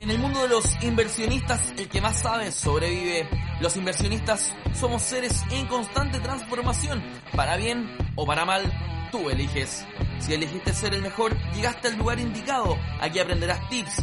En el mundo de los inversionistas, el que más sabe sobrevive. Los inversionistas somos seres en constante transformación. Para bien o para mal, tú eliges. Si elegiste ser el mejor, llegaste al lugar indicado. Aquí aprenderás tips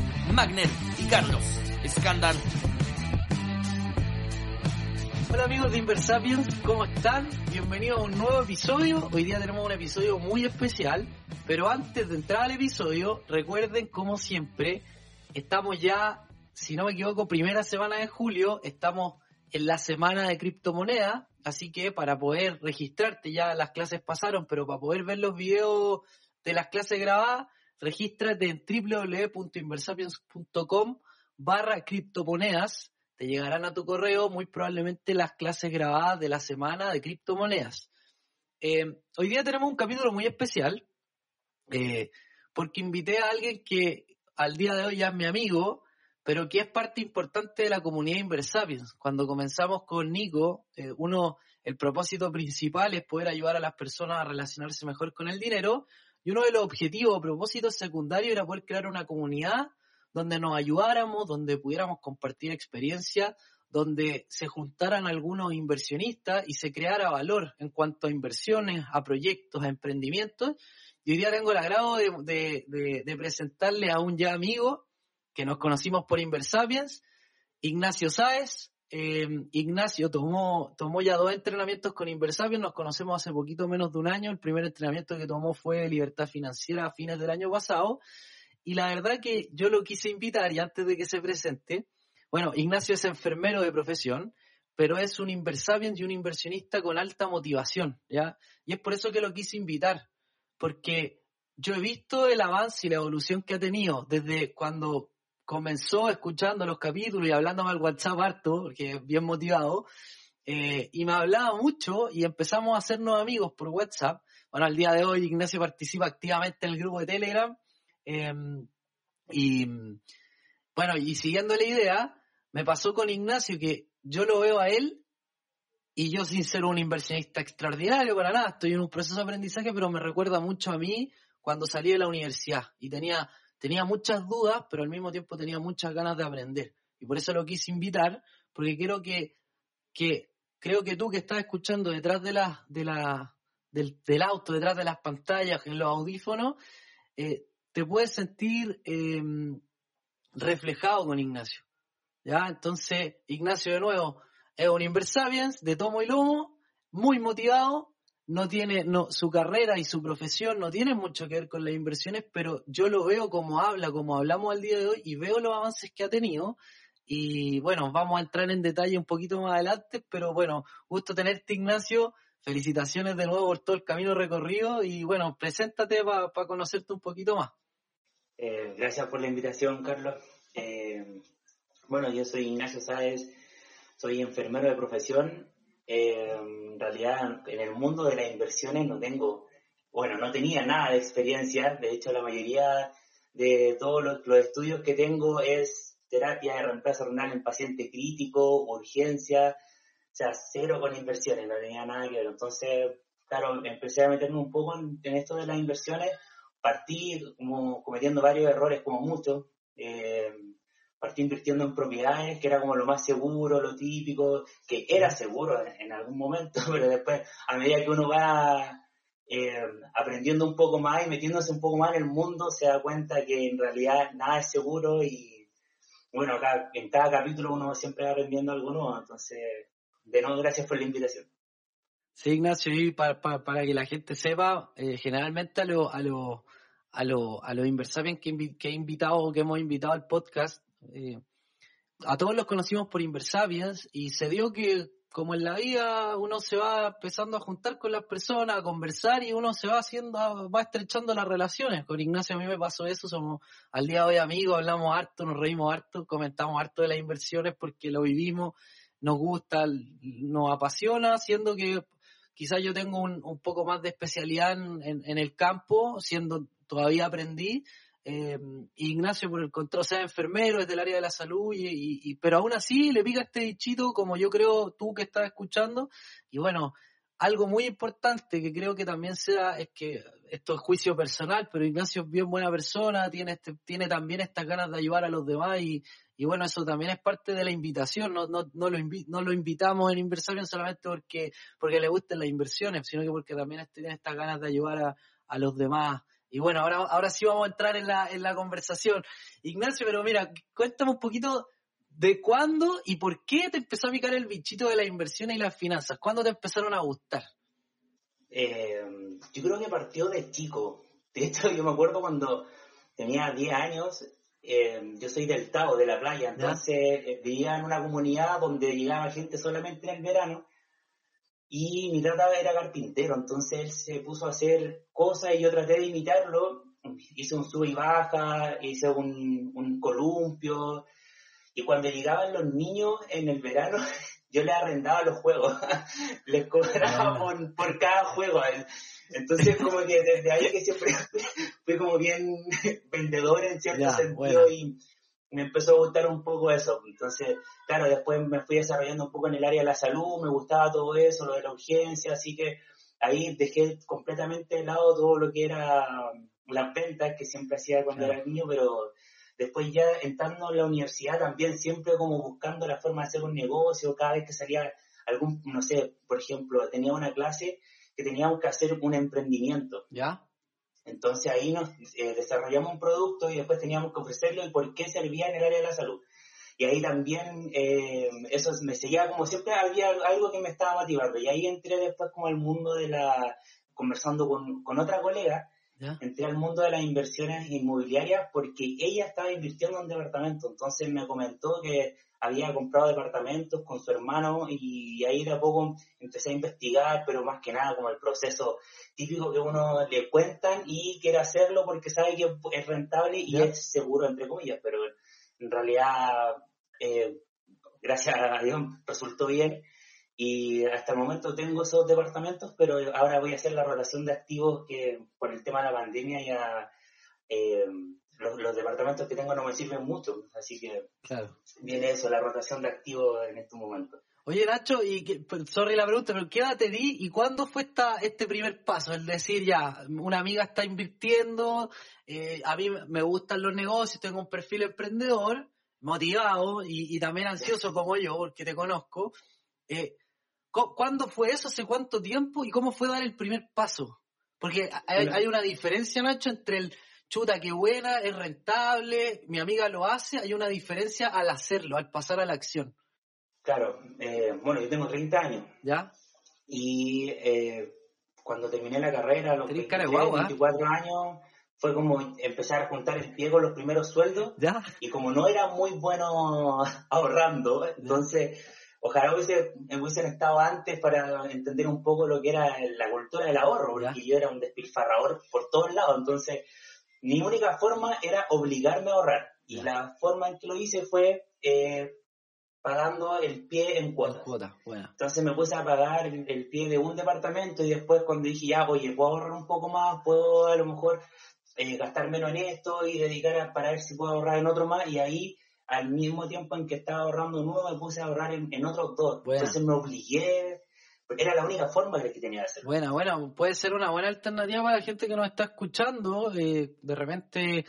Magnet y Carlos Escándalo. Hola amigos de Inversapiens, ¿cómo están? Bienvenidos a un nuevo episodio. Hoy día tenemos un episodio muy especial, pero antes de entrar al episodio, recuerden como siempre, estamos ya, si no me equivoco, primera semana de julio, estamos en la semana de criptomoneda, así que para poder registrarte, ya las clases pasaron, pero para poder ver los videos de las clases grabadas, regístrate en www.inversapiens.com barra criptomonedas. Te llegarán a tu correo muy probablemente las clases grabadas de la semana de criptomonedas. Eh, hoy día tenemos un capítulo muy especial eh, porque invité a alguien que al día de hoy ya es mi amigo, pero que es parte importante de la comunidad Inversapiens. Cuando comenzamos con Nico, eh, uno, el propósito principal es poder ayudar a las personas a relacionarse mejor con el dinero, y uno de los objetivos o propósitos secundarios era poder crear una comunidad donde nos ayudáramos, donde pudiéramos compartir experiencias, donde se juntaran algunos inversionistas y se creara valor en cuanto a inversiones, a proyectos, a emprendimientos. Y hoy día tengo el agrado de, de presentarle a un ya amigo que nos conocimos por Inversapiens, Ignacio Sáez, eh, Ignacio tomó, tomó ya dos entrenamientos con Inversapiens, nos conocemos hace poquito menos de un año, el primer entrenamiento que tomó fue Libertad Financiera a fines del año pasado, y la verdad que yo lo quise invitar y antes de que se presente, bueno, Ignacio es enfermero de profesión, pero es un Inversapiens y un inversionista con alta motivación, ¿ya? Y es por eso que lo quise invitar, porque yo he visto el avance y la evolución que ha tenido desde cuando comenzó escuchando los capítulos y hablándome al WhatsApp harto, porque es bien motivado, eh, y me hablaba mucho y empezamos a hacernos amigos por WhatsApp. Bueno, al día de hoy Ignacio participa activamente en el grupo de Telegram. Em, y bueno, y siguiendo la idea, me pasó con Ignacio que yo lo veo a él y yo sin ser un inversionista extraordinario para nada, estoy en un proceso de aprendizaje, pero me recuerda mucho a mí cuando salí de la universidad y tenía tenía muchas dudas, pero al mismo tiempo tenía muchas ganas de aprender. Y por eso lo quise invitar, porque quiero que, que creo que tú que estás escuchando detrás de la, de la, del, auto, detrás de las pantallas, en los audífonos, eh, te puedes sentir em, reflejado con Ignacio. ¿Ya? Entonces, Ignacio de nuevo es un Inversapiens de tomo y lomo, muy motivado, no tiene, no, su carrera y su profesión no tienen mucho que ver con las inversiones, pero yo lo veo como habla, como hablamos al día de hoy y veo los avances que ha tenido. Y bueno, vamos a entrar en detalle un poquito más adelante, pero bueno, gusto tenerte Ignacio, felicitaciones de nuevo por todo el camino recorrido y bueno, preséntate para conocerte un poquito más. Eh, gracias por la invitación, Carlos. Eh, bueno, yo soy Ignacio Sáez, soy enfermero de profesión, en realidad, en el mundo de las inversiones no tengo, bueno, no tenía nada de experiencia. De hecho, la mayoría de todos los, estudios que tengo es terapia de reemplazo renal en paciente crítico, urgencia, o sea, cero con inversiones, no tenía nada que ver. Entonces, claro, empecé a meterme un poco en, esto de las inversiones, partí como cometiendo varios errores, como muchos. Eh, partí invirtiendo en propiedades, que era como lo más seguro, lo típico, que era seguro en, algún momento, pero después, a medida que uno va eh, aprendiendo un poco más y metiéndose un poco más en el mundo, se da cuenta que en realidad nada es seguro y, bueno, acá en cada capítulo uno siempre va aprendiendo algo nuevo, entonces, de nuevo, gracias por la invitación. Sí, Ignacio, y para, para, que la gente sepa, eh, generalmente a los a lo, a lo, a los Inversapiens que, que he invitado o que hemos invitado al podcast, eh, a todos los conocimos por Inversapiens y se dio que como en la vida uno se va empezando a juntar con las personas, a conversar y uno se va haciendo, va estrechando las relaciones. Con Ignacio a mí me pasó eso, somos al día de hoy amigos, hablamos harto, nos reímos harto, comentamos harto de las inversiones porque lo vivimos, nos gusta, nos apasiona, siendo que quizás yo tengo un, poco más de especialidad en el campo, siendo todavía aprendí, eh, Ignacio por el control, sea, enfermero, es del área de la salud, y, pero aún así le pica este bichito, como yo creo tú que estás escuchando, y bueno, algo muy importante que creo que también sea es que esto es juicio personal, pero Ignacio es bien buena persona, tiene, este, tiene también estas ganas de ayudar a los demás y, y bueno, eso también es parte de la invitación, no, no, no, lo, no lo invitamos en inversión solamente porque, porque le gusten las inversiones, sino que porque también tiene estas ganas de ayudar a, a los demás y bueno, ahora, ahora sí vamos a entrar en la, en la conversación. Ignacio, pero mira, cuéntame un poquito de cuándo y por qué te empezó a picar el bichito de las inversiones y las finanzas. ¿Cuándo te empezaron a gustar? Eh, yo creo que partió de chico. De hecho, yo me acuerdo cuando tenía 10 años, eh, yo soy del Tao, de la playa, entonces eh, vivía en una comunidad donde llegaba gente solamente en el verano y mi tata era carpintero, entonces él se puso a hacer cosas y yo traté de imitarlo. Hice un sube y baja, hice un, un columpio, y cuando llegaban los niños en el verano, yo les arrendaba los juegos, les cobraba por, por, cada juego. Entonces como que desde ahí que siempre fui como bien vendedor en cierto sentido y me empezó a gustar un poco eso. Entonces, claro, después me fui desarrollando un poco en el área de la salud, me gustaba todo eso, lo de la urgencia, así que ahí dejé completamente de lado todo lo que era las ventas que siempre hacía cuando era niño, pero después ya entrando en la universidad también siempre como buscando la forma de hacer un negocio, cada vez que salía algún, no sé, por ejemplo, tenía una clase que teníamos que hacer un emprendimiento. ¿Ya? Entonces ahí nos eh, desarrollamos un producto y después teníamos que ofrecerlo y por qué servía en el área de la salud. Y ahí también eh, eso me seguía como siempre había algo que me estaba motivando. Y ahí entré después como al mundo de la, conversando con, con otra colega, entré al mundo de las inversiones inmobiliarias porque ella estaba invirtiendo en departamento. Entonces me comentó que había comprado departamentos con su hermano y ahí de a poco empecé a investigar, pero más que nada como el proceso típico que uno le cuentan y quiere hacerlo porque sabe que es rentable y es seguro, entre comillas, pero en realidad, eh, gracias a Dios, resultó bien. Y hasta el momento tengo esos departamentos, pero ahora voy a hacer la rotación de activos que por el tema de la pandemia ya... Eh, los, departamentos que tengo no me sirven mucho, así que viene eso, la rotación de activos en estos momentos. Oye Nacho, y que, pues, sorry la pregunta, pero ¿qué edad te di y cuándo fue esta, este primer paso? El decir, ya, una amiga está invirtiendo, eh, a mí me gustan los negocios, tengo un perfil emprendedor, motivado y, también ansioso como yo, porque te conozco. Eh, ¿Cuándo fue eso? ¿Hace cuánto tiempo? ¿Y cómo fue dar el primer paso? Porque hay una diferencia, Nacho, entre el chuta, qué buena, es rentable, mi amiga lo hace, hay una diferencia al hacerlo, al pasar a la acción. Claro, eh, bueno, yo tengo 30 años. ¿Ya? Y eh, cuando terminé la carrera, los 24 años, fue como empezar a juntar el pie con los primeros sueldos. ¿Ya? Y como no era muy bueno ahorrando, entonces ojalá hubiese, hubiesen estado antes para entender un poco lo que era la cultura del ahorro, porque yo era un despilfarrador por todos lados, entonces mi única forma era obligarme a ahorrar. Y la forma en que lo hice fue eh, pagando el pie en cuotas. Entonces me puse a pagar el, pie de un departamento y después cuando dije, ya, oye, puedo ahorrar un poco más, puedo a lo mejor eh, gastar menos en esto y dedicar a, para ver si puedo ahorrar en otro más. Y ahí, al mismo tiempo en que estaba ahorrando uno, me puse a ahorrar en, otros dos. Entonces me obligué era la única forma que tenía de hacerlo. Bueno, bueno, puede ser una buena alternativa para la gente que nos está escuchando. Eh, de repente,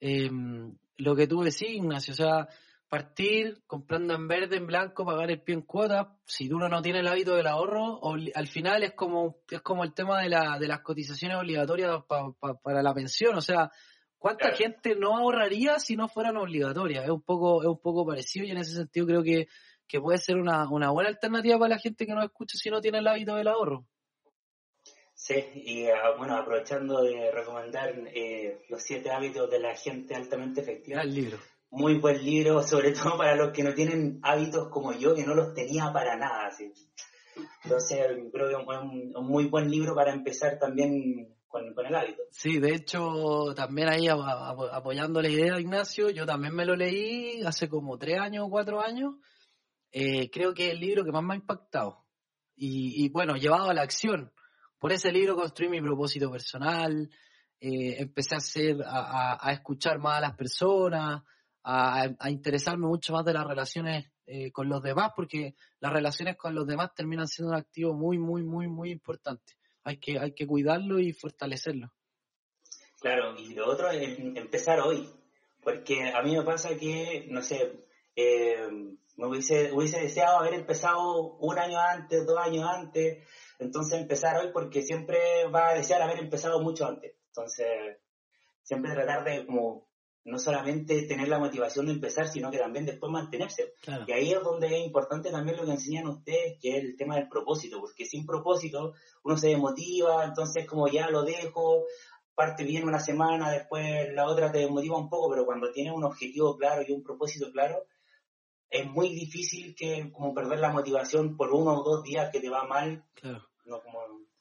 em, lo que tú decís, Ignacio, o sea, partir comprando en verde, en blanco, pagar el pie en cuota. Si uno no tiene el hábito del ahorro, al final es como, es como el tema de, la, de las cotizaciones obligatorias para la pensión. O sea, ¿Cuánta gente no ahorraría si no fueran obligatorias? Es un poco, es un poco parecido y en ese sentido creo que, que puede ser una, una buena alternativa para la gente que nos escucha si no tiene el hábito del ahorro. Sí, y ah, bueno, aprovechando de recomendar eh, los siete hábitos de la gente altamente efectiva. El libro. Muy buen libro, sobre todo para los que no tienen hábitos como yo, que no los tenía para nada. Entonces, creo que es un, un muy buen libro para empezar también con, el hábito. Sí, de hecho, también ahí apoyando la idea, Ignacio, yo también me lo leí hace como tres años o cuatro años. Eh, creo que es el libro que más me ha impactado. Y, bueno, llevado a la acción. Por ese libro construí mi propósito personal, eh, empecé a, hacer, a, escuchar más a las personas, a, interesarme mucho más de las relaciones eh, con los demás, porque las relaciones con los demás terminan siendo un activo muy, muy, muy, muy importante hay que, hay que cuidarlo y fortalecerlo. Claro, y lo otro es empezar hoy, porque a mí me pasa que, no sé, eh, me hubiese, hubiese deseado haber empezado un año antes, dos años antes, entonces empezar hoy porque siempre va a desear haber empezado mucho antes. Entonces, siempre tratar de como no solamente tener la motivación de empezar, sino que también después mantenerse. Y ahí es donde es importante también lo que enseñan ustedes, que es el tema del propósito, porque sin propósito uno se desmotiva, entonces como ya lo dejo, parte bien una semana, después la otra te desmotiva un poco, pero cuando tienes un objetivo claro y un propósito claro, es muy difícil que como perder la motivación por uno o dos días que te va mal. Claro.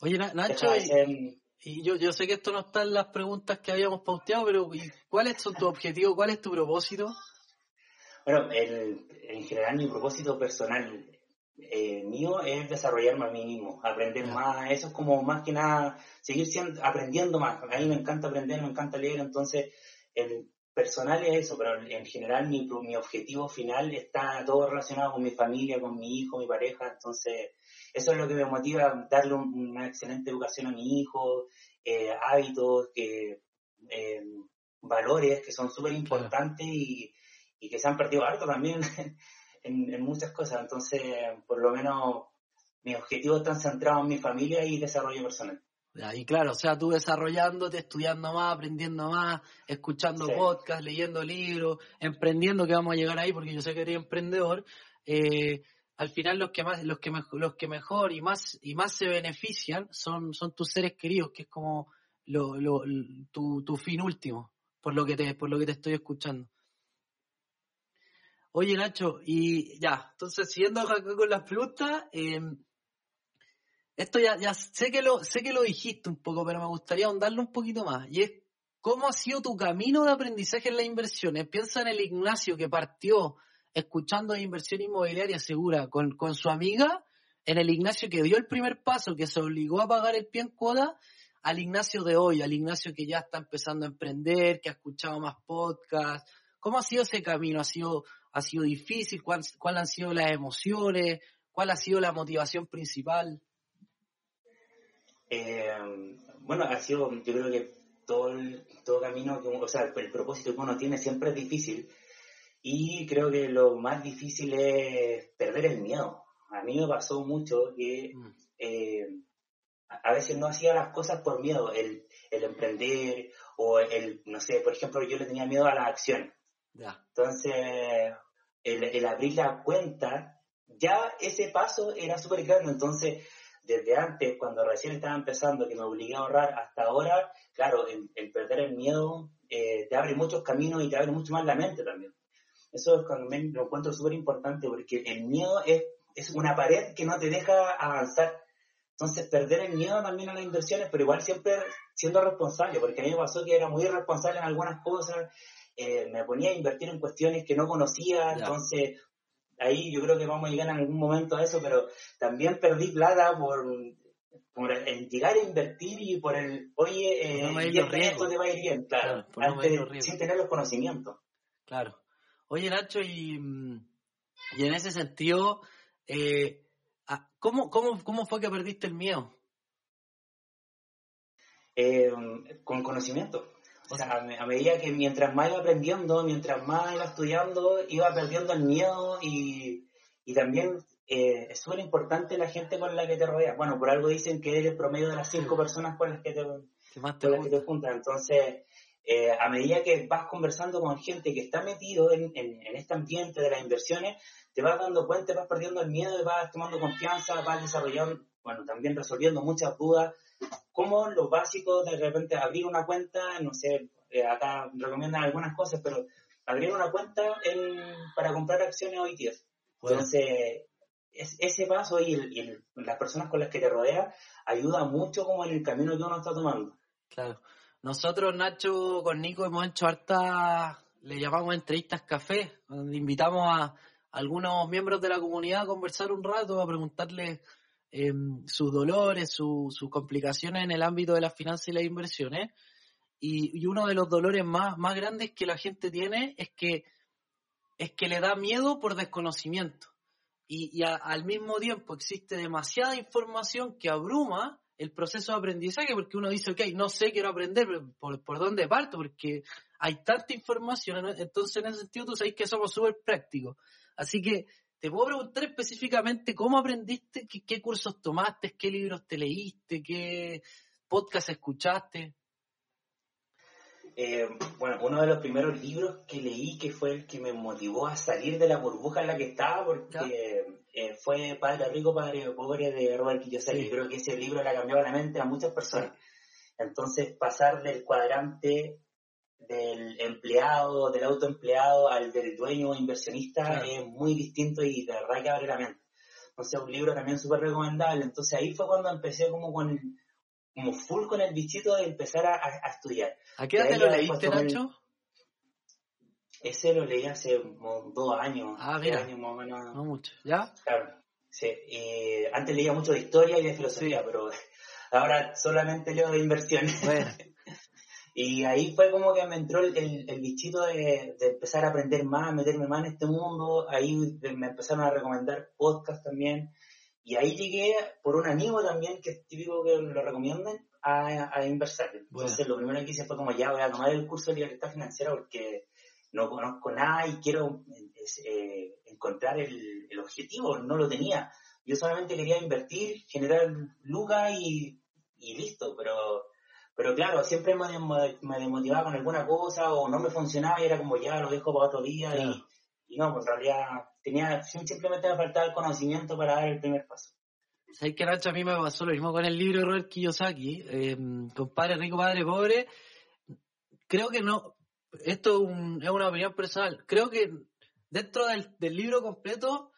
Oye, Nacho, y yo, yo sé que esto no está en las preguntas que habíamos pauteado, pero ¿cuáles son tus objetivos? ¿Cuál es tu propósito? Bueno, el, en general mi propósito personal eh, mío es desarrollarme a mí mismo, aprender más, eso es como más que nada seguir siendo, aprendiendo más. A mí me encanta aprender, me encanta leer, entonces el personal es eso, pero en general mi, mi objetivo final está todo relacionado con mi familia, con mi hijo, mi pareja, entonces eso es lo que me motiva, darle una excelente educación a mi hijo, eh, hábitos, que, eh, valores que son súper importantes y, que se han perdido harto también en, muchas cosas. Entonces, por lo menos mis objetivos están centrados en mi familia y desarrollo personal. Y claro, o sea, tú desarrollándote, estudiando más, aprendiendo más, escuchando podcasts, leyendo libros, emprendiendo, que vamos a llegar ahí porque yo sé que eres emprendedor, eh, al final los que más, los que mejor, los que mejor y más y más se benefician son, son tus seres queridos, que es como lo, lo, tu, tu fin último, por lo que te, por lo que te estoy escuchando. Oye Nacho, y ya, entonces siguiendo con las preguntas, em, esto ya, ya sé que lo, sé que lo dijiste un poco, pero me gustaría ahondarlo un poquito más. Y es cómo ha sido tu camino de aprendizaje en las inversiones. Piensa en el Ignacio que partió escuchando de inversión inmobiliaria segura con, su amiga, en el Ignacio que dio el primer paso, que se obligó a pagar el pie en cuota, al Ignacio de hoy, al Ignacio que ya está empezando a emprender, que ha escuchado más podcasts. ¿Cómo ha sido ese camino? ¿Ha sido, ha sido difícil? ¿Cuáles han sido las emociones? ¿Cuál ha sido la motivación principal? Eh, bueno, ha sido, yo creo que todo el todo camino, o sea, el propósito que uno tiene siempre es difícil, y creo que lo más difícil es perder el miedo. A mí me pasó mucho que mm. eh, a veces no hacía las cosas por miedo, el, emprender o el, no sé, por ejemplo, yo le tenía miedo a la acción. Entonces, el, abrir la cuenta, ya ese paso era súper grande. Entonces, desde antes, cuando recién estaba empezando, que me obligué a ahorrar, hasta ahora, claro, el, perder el miedo eh, te abre muchos caminos y te abre mucho más la mente también. Eso es cuando me lo encuentro súper importante porque el miedo es, es una pared que no te deja avanzar. Entonces, perder el miedo también a las inversiones, pero igual siempre siendo responsable, porque a mí me pasó que era muy irresponsable en algunas cosas, eh, me ponía a invertir en cuestiones que no conocía, entonces ahí yo creo que vamos a llegar en algún momento a eso, pero también perdí plata por, por el llegar a invertir y por el, oye, eh, esto te va a ir bien, claro, sin tener los conocimientos. Claro. Oye, Nacho, y, y en ese sentido, eh, ah, ¿cómo, cómo, fue que perdiste el miedo? Eh, con conocimiento. O sea, a, medida que mientras más iba aprendiendo, mientras más iba estudiando, iba perdiendo el miedo y, también eh, es súper importante la gente con la que te rodeas. Bueno, por algo dicen que eres el promedio de las cinco personas con las que te, con las que te juntas. Entonces, eh, a medida que vas conversando con gente que está metido en, este ambiente de las inversiones, te vas dando cuenta, vas perdiendo el miedo, y vas tomando confianza, vas desarrollando, bueno, también resolviendo muchas dudas, como lo básico de repente abrir una cuenta, no sé, eh, acá recomiendan algunas cosas, pero abrir una cuenta para comprar acciones o ETFs. Entonces, ese paso y, las personas con las que te rodeas ayuda mucho como en el camino que uno está tomando. Claro. Nosotros, Nacho, con Nico hemos hecho harta, le llamamos entrevistas café, donde invitamos a algunos miembros de la comunidad a conversar un rato, a preguntarles em, sus dolores, sus complicaciones en el ámbito de las finanzas y las inversiones. Y, uno de los dolores más, más grandes que la gente tiene es que, es que le da miedo por desconocimiento. Y, al mismo tiempo existe demasiada información que abruma el proceso de aprendizaje porque uno dice, ok, no sé, quiero aprender, ¿por, por dónde parto? Porque hay tanta información, entonces en ese sentido tú sabes que somos súper prácticos. Así que te puedo preguntar específicamente cómo aprendiste, qué, qué cursos tomaste, qué libros te leíste, qué podcast escuchaste. Eh, bueno, uno de los primeros libros que leí que fue el que me motivó a salir de la burbuja en la que estaba, porque eh, fue Padre Rico, Padre Pobre de Robert Kiyosaki. Creo que ese libro le ha cambiado la mente a muchas personas. Entonces, pasar del cuadrante del empleado, del autoempleado, al del dueño inversionista es muy distinto y de verdad que abre la mente. Entonces, un libro también súper recomendable. Entonces, ahí fue cuando empecé como con como full con el bichito de empezar a, estudiar. ¿A qué edad te lo leíste, Nacho? Ese lo leí hace dos años. Ah, mira. No mucho. ¿Ya? Claro. Sí. antes leía mucho de historia y de filosofía, pero ahora solamente leo de inversiones. Bueno. y ahí fue como que me entró el, el, bichito de, de, empezar a aprender más, meterme más en este mundo. Ahí me empezaron a recomendar podcasts también. Y ahí llegué por un amigo también, que es típico que lo recomienden, a, a inversar. Entonces lo primero que hice fue como ya voy a tomar el curso de libertad financiera porque no conozco nada y quiero eh, encontrar el, el, objetivo, no lo tenía. Yo solamente quería invertir, generar lucas y, y listo, pero pero claro, siempre me, me, demotivaba con alguna cosa o no me funcionaba y era como ya lo dejo para otro día y, y, no, pues en realidad tenía, simplemente me faltaba el conocimiento para dar el primer paso. ¿Sabes que Nacho? A mí me pasó lo mismo con el libro de Robert Kiyosaki, eh, Compadre Rico, Padre Pobre. Creo que no, esto es, una opinión personal, creo que dentro del, libro completo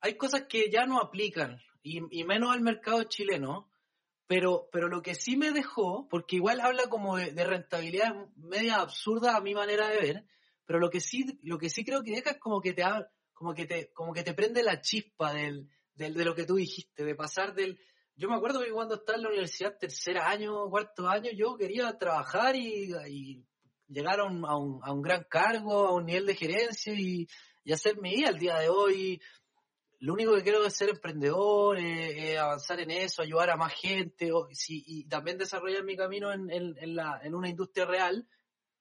hay cosas que ya no aplican, y, menos al mercado chileno, pero, pero lo que sí me dejó, porque igual habla como de, de, rentabilidad media absurda a mi manera de ver, pero lo que sí, lo que sí creo que deja es como que te como que te, como que te prende la chispa del, del, de lo que tú dijiste, de pasar del, yo me acuerdo que cuando estaba en la universidad, tercer año, cuarto año, yo quería trabajar y, llegar a un, a, un, gran cargo, a un nivel de gerencia y, hacer mi vida al día de hoy. Lo único que quiero es ser emprendedor, eh, eh, avanzar en eso, ayudar a más gente y también desarrollar mi camino en, la, una industria real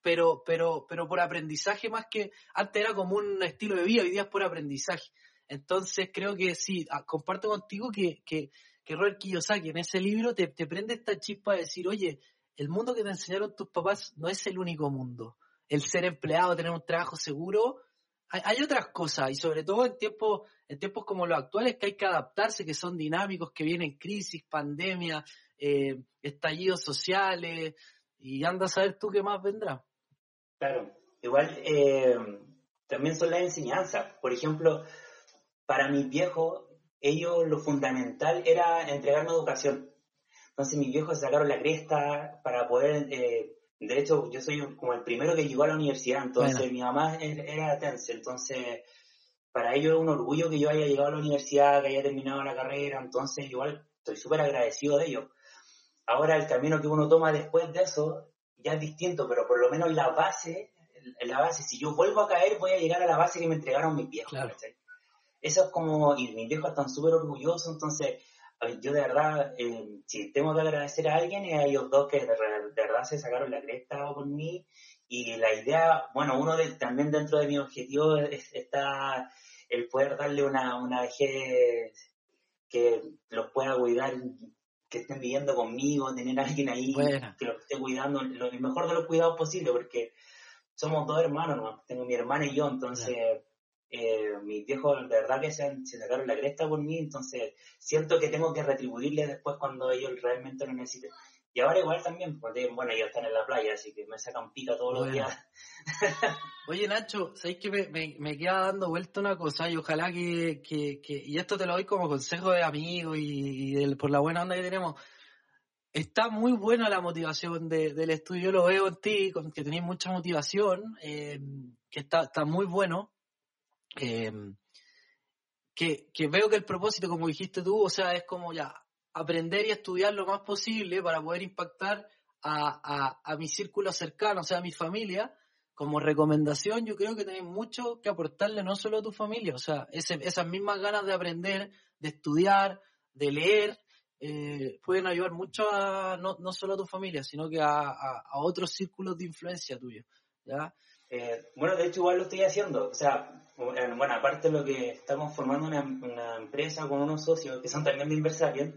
pero, pero, pero por aprendizaje más que antes era como un estilo de vida, hoy día es por aprendizaje. Entonces creo que sí, ah, comparto contigo que, que, que Robert Kiyosaki en ese libro te, te prende esta chispa de decir, oye, el mundo que te enseñaron tus papás no es el único mundo. El ser empleado, tener un trabajo seguro, hay, otras cosas y sobre todo en tiempos, en tiempos como los actuales que hay que adaptarse, que son dinámicos, que vienen crisis, pandemia, eh, estallidos sociales y anda a saber tú qué más vendrá. Claro, igual eh, también son las enseñanzas. Por ejemplo, para mis viejos, ellos lo fundamental era entregarme educación. Entonces mis viejos sacaron la cresta para poder, eh, de hecho yo soy como el primero que llegó a la universidad, entonces mi mamá era tense, entonces para ellos es un orgullo que yo haya llegado a la universidad, que haya terminado la carrera, entonces igual estoy súper agradecido de ellos. Ahora el camino que uno toma después de eso ya es distinto, pero por lo menos la base, la base, si yo vuelvo a caer, voy a llegar a la base que me entregaron mis viejos. Eso es como, y mis viejos están súper orgullosos, entonces yo de verdad, eh, si tengo que agradecer a alguien, es a ellos dos que de, verdad se sacaron la cresta por mí. Y la idea, bueno, uno de, también dentro de mi objetivo está el poder darle una, una vejez que los pueda cuidar que estén viviendo conmigo, tener a alguien ahí que los esté cuidando, lo el mejor de los cuidados posible, porque somos dos hermanos, ¿no? tengo mi hermana y yo, entonces eh, mis viejos de verdad que se, han- se sacaron la cresta por mí, entonces siento que tengo que retribuirles después cuando ellos realmente lo necesiten. Y ahora igual también, porque bueno, ellos están en la playa, así que me sacan pica todos los Bueno. días. Oye, Nacho, ¿sabéis que me, me, me queda dando vuelta una cosa y ojalá que, que, que- y esto te lo doy como consejo de amigo y, y del- por la buena onda que tenemos, está muy buena la motivación de- del estudio, yo lo veo en ti, que tenéis mucha motivación, eh, que está, está muy bueno, eh, que, que veo que el propósito, como dijiste tú, o sea, es como ya aprender y estudiar lo más posible para poder impactar a, a, a mi círculo cercano, o sea, a mi familia, como recomendación, yo creo que tenés mucho que aportarle no solo a tu familia, o sea, ese- esas mismas ganas de aprender, de estudiar, de leer, eh, pueden ayudar mucho a no, no solo a tu familia, sino que a, a- a otros círculos de influencia tuyo, ¿ya? Eh, bueno, de hecho igual lo estoy haciendo. O sea, bueno, aparte de lo que estamos formando una, una empresa con unos socios que son también de Inversapiens,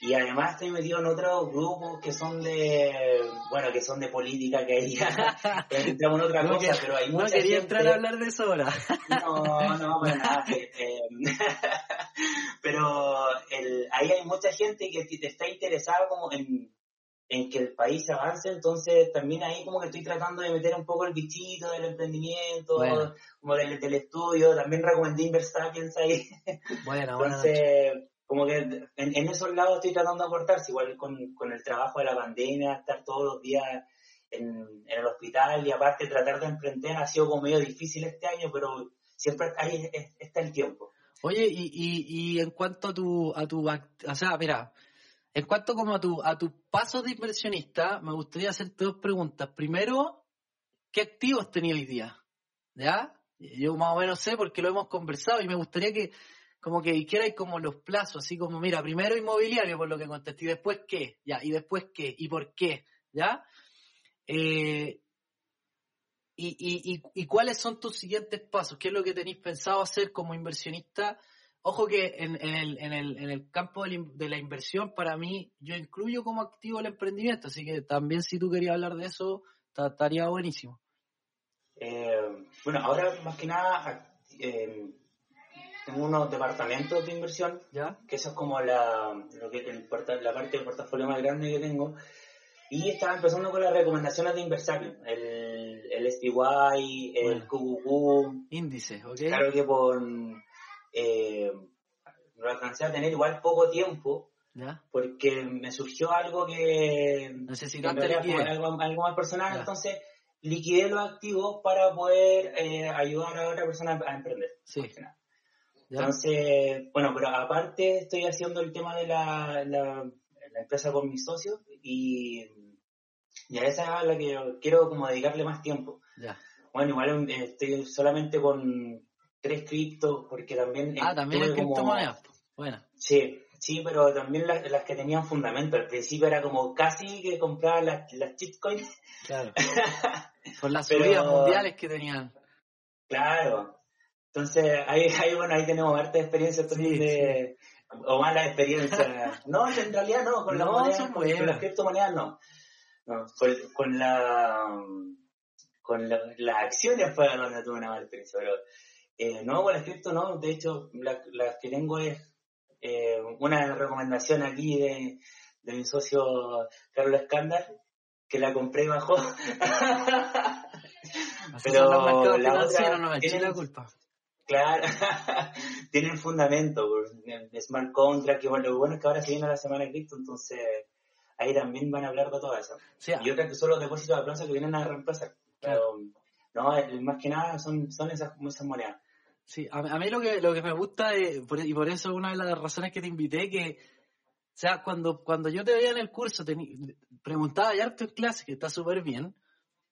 y además estoy metido en otros grupos que son de, bueno, que son de política, que ahí ya entramos en otra No cosa, que- pero hay No mucha quería gente... entrar a hablar de eso ahora. No, no, para nada. eh, eh, pero el, ahí hay mucha gente que te está interesada como en, en que el país avance, entonces también ahí como que estoy tratando de meter un poco el bichito del emprendimiento, Bueno. como del, del estudio, también recomendé Inversapiens ahí, Bueno, bueno, entonces como que en, en esos lados estoy tratando de aportarse, igual con, con el trabajo de la pandemia, estar todos los días en, en el hospital y aparte tratar de emprender ha sido como medio difícil este año, pero siempre ahí es- está el tiempo. Oye, y, y, y en cuanto a tu, a tu, o sea, mira, en cuanto como a tu, a tus pasos de inversionista, me gustaría hacerte dos preguntas. Primero, ¿qué activos tenía hoy día? ¿Ya? Yo más o menos sé porque lo hemos conversado y me gustaría que, como que dijerais como los plazos, así como, mira, primero inmobiliario por lo que contesté, y después qué, ya, y después qué, y por qué, ¿ya? Eh, y, y, y, ¿Y cuáles son tus siguientes pasos? ¿Qué es lo que tenéis pensado hacer como inversionista? Ojo que en, en el, en, el, en el campo de la, inversión, para mí, yo incluyo como activo el emprendimiento, así que también si tú querías hablar de eso, ta- estaría buenísimo. Eh, bueno, ahora más que nada eh, tengo unos departamentos de inversión, ¿Ya? que eso es como la, lo que, el la parte del portafolio más grande que tengo. Y estaba empezando con las recomendaciones de Inversapio, el, el SPY, el Bueno. QQQ, Índice, ¿ok? Claro que por eh, lo alcancé a tener igual poco tiempo ¿Ya? porque me surgió algo que Necesitaste liquidez. algo, algo más personal, Ya. entonces liquidé los activos para poder eh, ayudar a otra persona a emprender. Sí. Entonces, bueno, pero aparte estoy haciendo el tema de la, la, la empresa con mis socios y, y a esa es a la que quiero como dedicarle más tiempo. ¿Ya? Bueno, igual eh, estoy solamente con tres criptos porque también... Ah, también en como- criptomonedas. Bueno, Sí, sí, pero también las, las que tenían fundamento. Al principio era como casi que compraba las, las shitcoins. claro. Por las Pero- subidas mundiales que tenían. Claro. Entonces, ahí, ahí, bueno, ahí tenemos harta experiencia también Sí, de... O mala experiencia. no, en realidad no, con las No, monedas, son con, las criptomonedas no. No, con, con la... Con la- las acciones fue donde tuve una mala experiencia, pero... eh, no, cripto no. De hecho, la- las que tengo es eh, una recomendación aquí de, de mi socio Carlos Escándar, que la compré y bajó. Pero mercados la otra no me eché tienen- la culpa. Claro, tienen fundamento, pues, el smart contract, que bueno, lo bueno es que ahora se viene la semana de cripto, entonces ahí también van a hablar de todo eso. Sí, Y otras que son los depósitos a plazo que vienen a reemplazar. Pero, no, más que nada son, son esas, esas monedas. Sí, a, a mí lo que, lo que me gusta, eh, por- y por eso una de las razones que te invité, que, o sea, cuando, cuando yo te veía en el curso, teni- preguntaba ya en clase, que está súper bien,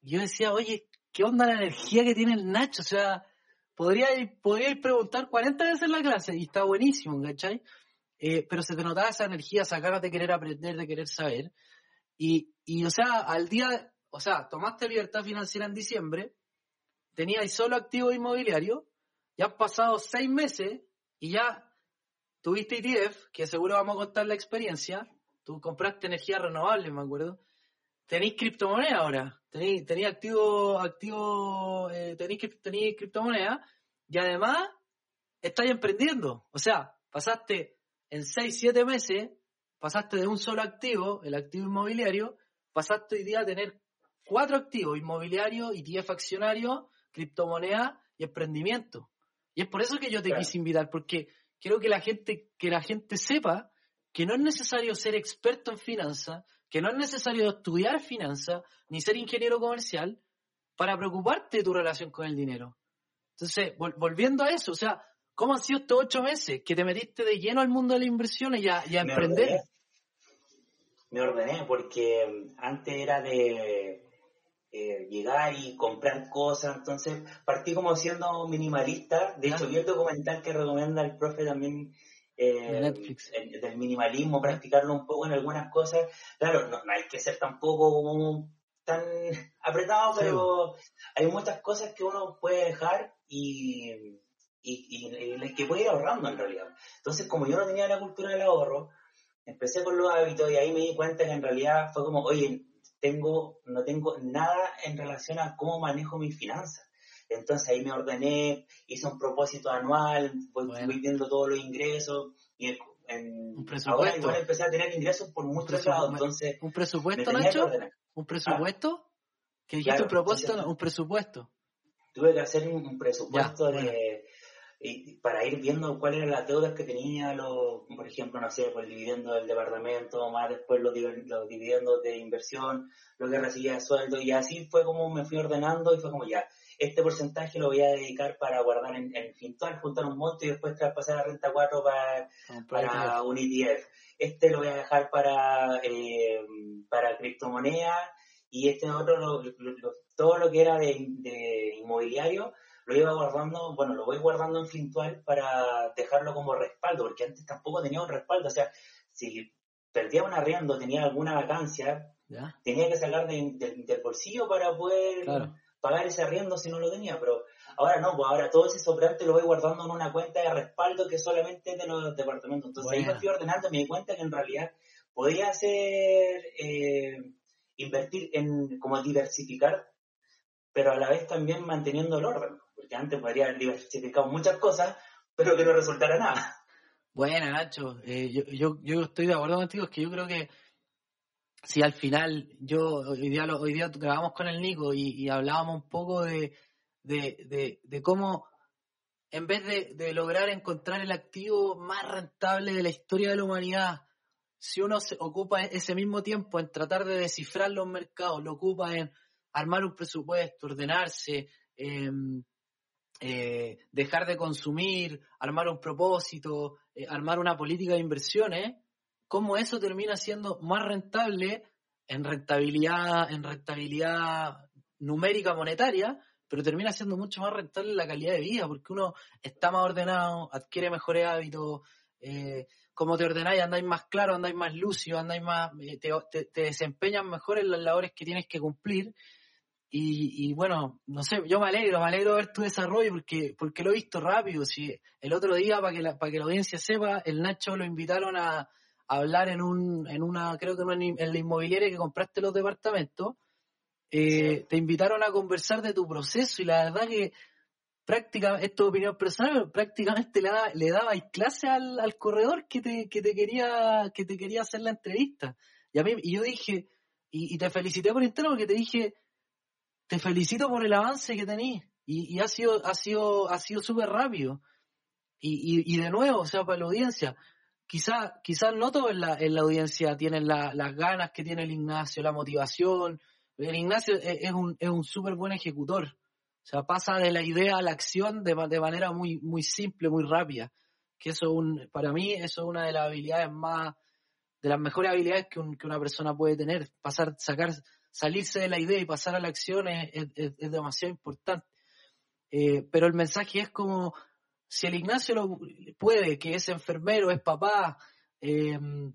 y yo decía, oye, ¿qué onda la energía que tiene el Nacho? O sea, podría, podría preguntar 40 veces en la clase, y está buenísimo, ¿cachai? Eh, pero se te notaba esa energía, esa ganas de querer aprender, de querer saber, y, y o sea, al día, o sea, tomaste libertad financiera en diciembre, teníais solo activo inmobiliario, ya han pasado seis meses y ya tuviste ETF, que seguro vamos a contar la experiencia, tú compraste energía renovable, me acuerdo. Tenéis criptomoneda ahora, tenéis, tenéis activo, activo, eh, tenéis, tenéis criptomoneda y además estáis emprendiendo. O sea, pasaste en 6, 7 meses, pasaste de un solo activo, el activo inmobiliario, pasaste hoy día a tener cuatro activos, inmobiliario, ETF accionario, criptomoneda y emprendimiento. Y es por eso que yo te quise invitar, porque quiero que la gente, que la gente sepa que no es necesario ser experto en finanzas, que no es necesario estudiar finanzas, ni ser ingeniero comercial, para preocuparte de tu relación con el dinero. Entonces, volviendo a eso, o sea, ¿cómo han sido estos ocho meses que te metiste de lleno al mundo de las inversiones y a, emprender? me ordené porque antes era de eh, llegar y comprar cosas. Entonces partí como siendo minimalista. De hecho, vi el documental que recomienda el profe también eh, Netflix. del minimalismo, practicarlo un poco en algunas cosas. Claro, no, hay que ser tampoco como tan apretado, pero hay muchas cosas que uno puede dejar y, y, y, que puede ir ahorrando en realidad. Entonces, como yo no tenía la cultura del ahorro, empecé con los hábitos y ahí me di cuenta que en realidad fue como, oye, tengo, no tengo nada en relación a cómo manejo mis finanzas. Entonces ahí me ordené, hice un propósito anual, voy, viendo todos los ingresos y en, ahora igual empecé a tener ingresos por muchos lados. Entonces, ¿Un presupuesto, Nacho? ¿Un presupuesto? ¿Qué dijiste un propósito? un presupuesto. Tuve que hacer un, presupuesto de y para ir viendo cuáles eran las deudas que tenía, lo, por ejemplo, no sé, pues el dividendo del departamento, más después los, los dividendos de inversión, lo que recibía de sueldo, y así fue como me fui ordenando y fue como ya, este porcentaje lo voy a dedicar para guardar en, en Fintual, juntar un monto y después traspasar a Renta 4 para, para un ETF. Este lo voy a dejar para, eh, para criptomonedas y este otro, todo lo que era de, de inmobiliario, lo iba guardando, bueno, lo voy guardando en Fintual para dejarlo como respaldo, porque antes tampoco tenía un respaldo, o sea, si perdía un arriendo, tenía alguna vacancia, tenía que sacar del bolsillo para poder pagar ese arriendo si no lo tenía, pero ahora no, pues ahora todo ese sobrante lo voy guardando en una cuenta de respaldo que solamente es de los departamentos. Entonces ahí me fui ordenando, me di cuenta que en realidad podía hacer, eh, invertir en, como diversificar, pero a la vez también manteniendo el orden porque antes podría haber diversificado muchas cosas, pero que no resultara nada. Bueno, Nacho, eh, yo, yo, estoy de acuerdo contigo, es que yo creo que si al final, yo hoy día, hoy día grabamos con el Nico y, hablábamos un poco de, de, cómo en vez de, lograr encontrar el activo más rentable de la historia de la humanidad, si uno se ocupa ese mismo tiempo en tratar de descifrar los mercados, lo ocupa en armar un presupuesto, ordenarse, eh, eh, dejar de consumir, armar un propósito, eh, armar una política de inversiones, cómo eso termina siendo más rentable en rentabilidad, en rentabilidad numérica monetaria, pero termina siendo mucho más rentable la calidad de vida, porque uno está más ordenado, adquiere mejores hábitos, eh, como te ordenáis, andáis más claro, andáis más lucio, andáis más, te, te, te desempeñas mejor en las labores que tienes que cumplir y, bueno, no sé, yo me alegro, me alegro de ver tu desarrollo porque, porque lo he visto rápido. Si el otro día, para que la, para que la audiencia sepa, el Nacho lo invitaron a, hablar en un, en una, creo que en, la inmobiliaria que compraste los departamentos, eh, te invitaron a conversar de tu proceso y la verdad que prácticamente, esto es opinión personal, pero prácticamente le, daba, le dabais clase al, al corredor que te, que te quería, que te quería hacer la entrevista. Y a mí, y yo dije, y, y te felicité por interno porque te dije, te felicito por el avance que tenés y, ha sido ha sido ha sido súper rápido. Y, y, de nuevo o sea para la audiencia quizás quizás no todos en la, en la audiencia tienen las ganas que tiene el Ignacio la motivación. El Ignacio es, un es un súper buen ejecutor. O sea pasa de la idea a la acción de, de manera muy muy simple muy rápida. Que eso un, para mí eso es una de las habilidades más de las mejores habilidades que, que una persona puede tener. Pasar sacar salirse de la idea y pasar a la acción es, demasiado importante. Eh, pero el mensaje es como, si el Ignacio lo puede, que es enfermero, es papá, em,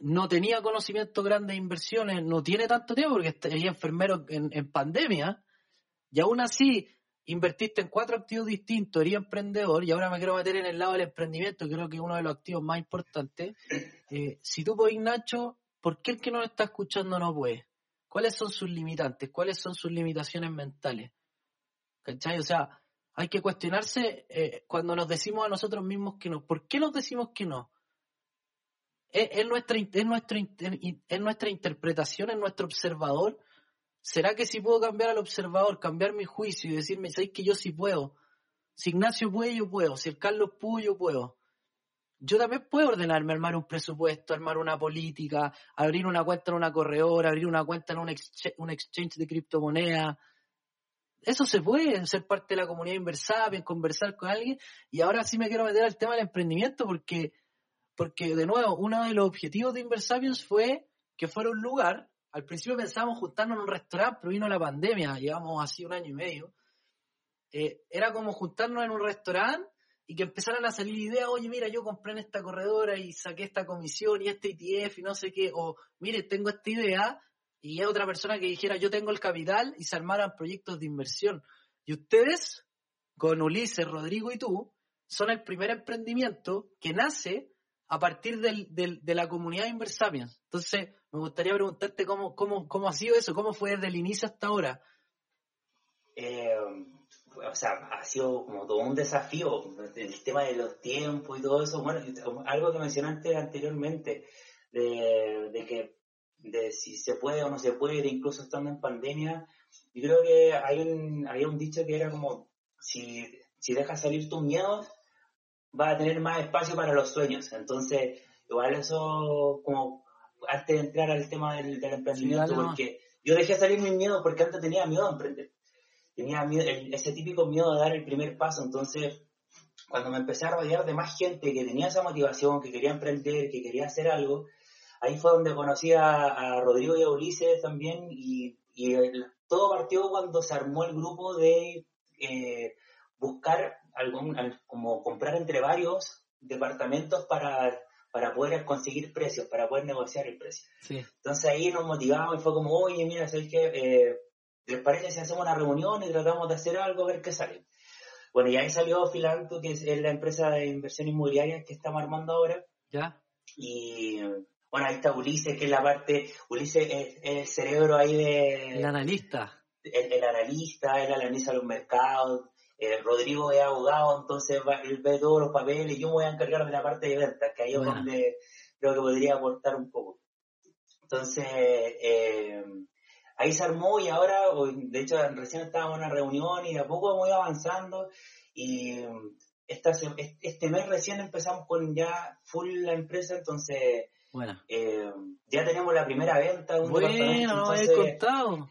no tenía conocimiento grande de inversiones, no tiene tanto tiempo porque es enfermero en, pandemia, y aún así invertiste en cuatro activos distintos, eres emprendedor y ahora me quiero meter en el lado del emprendimiento, creo que es uno de los activos más importantes. Eh, si tú podés, Nacho, ¿por qué el que no lo está escuchando no puede? ¿Cuáles son sus limitantes? ¿Cuáles son sus limitaciones mentales? ¿Cachai? O sea, hay que cuestionarse eh, cuando nos decimos a nosotros mismos que no. ¿Por qué nos decimos que no? ¿Es, nuestra, es, nuestra, es nuestra interpretación, es nuestro observador? ¿Será que si puedo cambiar al observador, cambiar mi juicio y decirme, ¿sabéis que yo sí puedo? Si Ignacio puede, yo puedo. Si el Carlos pudo, yo puedo. Yo también puedo ordenarme, armar un presupuesto, armar una política, abrir una cuenta en una corredora, abrir una cuenta en un, un exchange de criptomonedas. Eso se puede, ser parte de la comunidad Inversapien, conversar con alguien. Y ahora sí me quiero meter al tema del emprendimiento porque, porque de nuevo, uno de los objetivos de Inversapiens fue que fuera un lugar al principio pensábamos juntarnos en un restaurante, pero vino la pandemia, llevamos así un año y medio. Eh, era como juntarnos en un restaurante y que empezaran a salir ideas, oye, mira, yo compré en esta corredora y saqué esta comisión y este ETF y no sé qué, o mire, tengo esta idea, y hay otra persona que dijera, yo tengo el capital y se armaran proyectos de inversión. Y ustedes, con Ulises, Rodrigo y tú, son el primer emprendimiento que nace a partir del, de la comunidad Inversapiens. Entonces, me gustaría preguntarte cómo, cómo, cómo ha sido eso, cómo fue desde el inicio hasta ahora. Eh, o sea, ha sido como todo un desafío, el tema de los tiempos y todo eso. Bueno, algo que mencionaste anteriormente, de, que de si se puede o no se puede, incluso estando en pandemia, yo creo que hay un, había un dicho que era como, si, si dejas salir tus miedos, va a tener más espacio para los sueños. Entonces, igual eso como antes de entrar al tema del, emprendimiento, porque yo dejé salir mis miedos porque antes tenía miedo a emprender. Tenía ese típico miedo de dar el primer paso. Entonces, cuando me empecé a rodear de más gente que tenía esa motivación, que quería emprender, que quería hacer algo, ahí fue donde conocí a, Rodrigo y a Ulises también. Y, todo partió cuando se armó el grupo de eh, buscar algún, como comprar entre varios departamentos para para poder conseguir precios, para poder negociar el precio. Entonces ahí nos motivamos y fue como, oye, mira, ¿sabes qué? Eh, ¿Les parece si hacemos una reunión y tratamos de hacer algo, a ver qué sale? Bueno, y ahí salió Filanto, que es la empresa de inversión inmobiliaria que estamos armando ahora. Ya. Y bueno, ahí está Ulises, que es la parte, Ulises es, el cerebro ahí de... El analista. El, el analista, él analiza los mercados, eh, Rodrigo es abogado, entonces él ve todos los papeles yo me voy a encargar de la parte de ventas, que ahí es donde creo que podría aportar un poco. Entonces, eh, ahí se armó y ahora, de hecho, recién estábamos en una reunión y de a poco hemos ido avanzando y esta, este mes recién empezamos con ya full la empresa, entonces bueno. Eh, ya tenemos la primera venta. Un bueno, no me contado.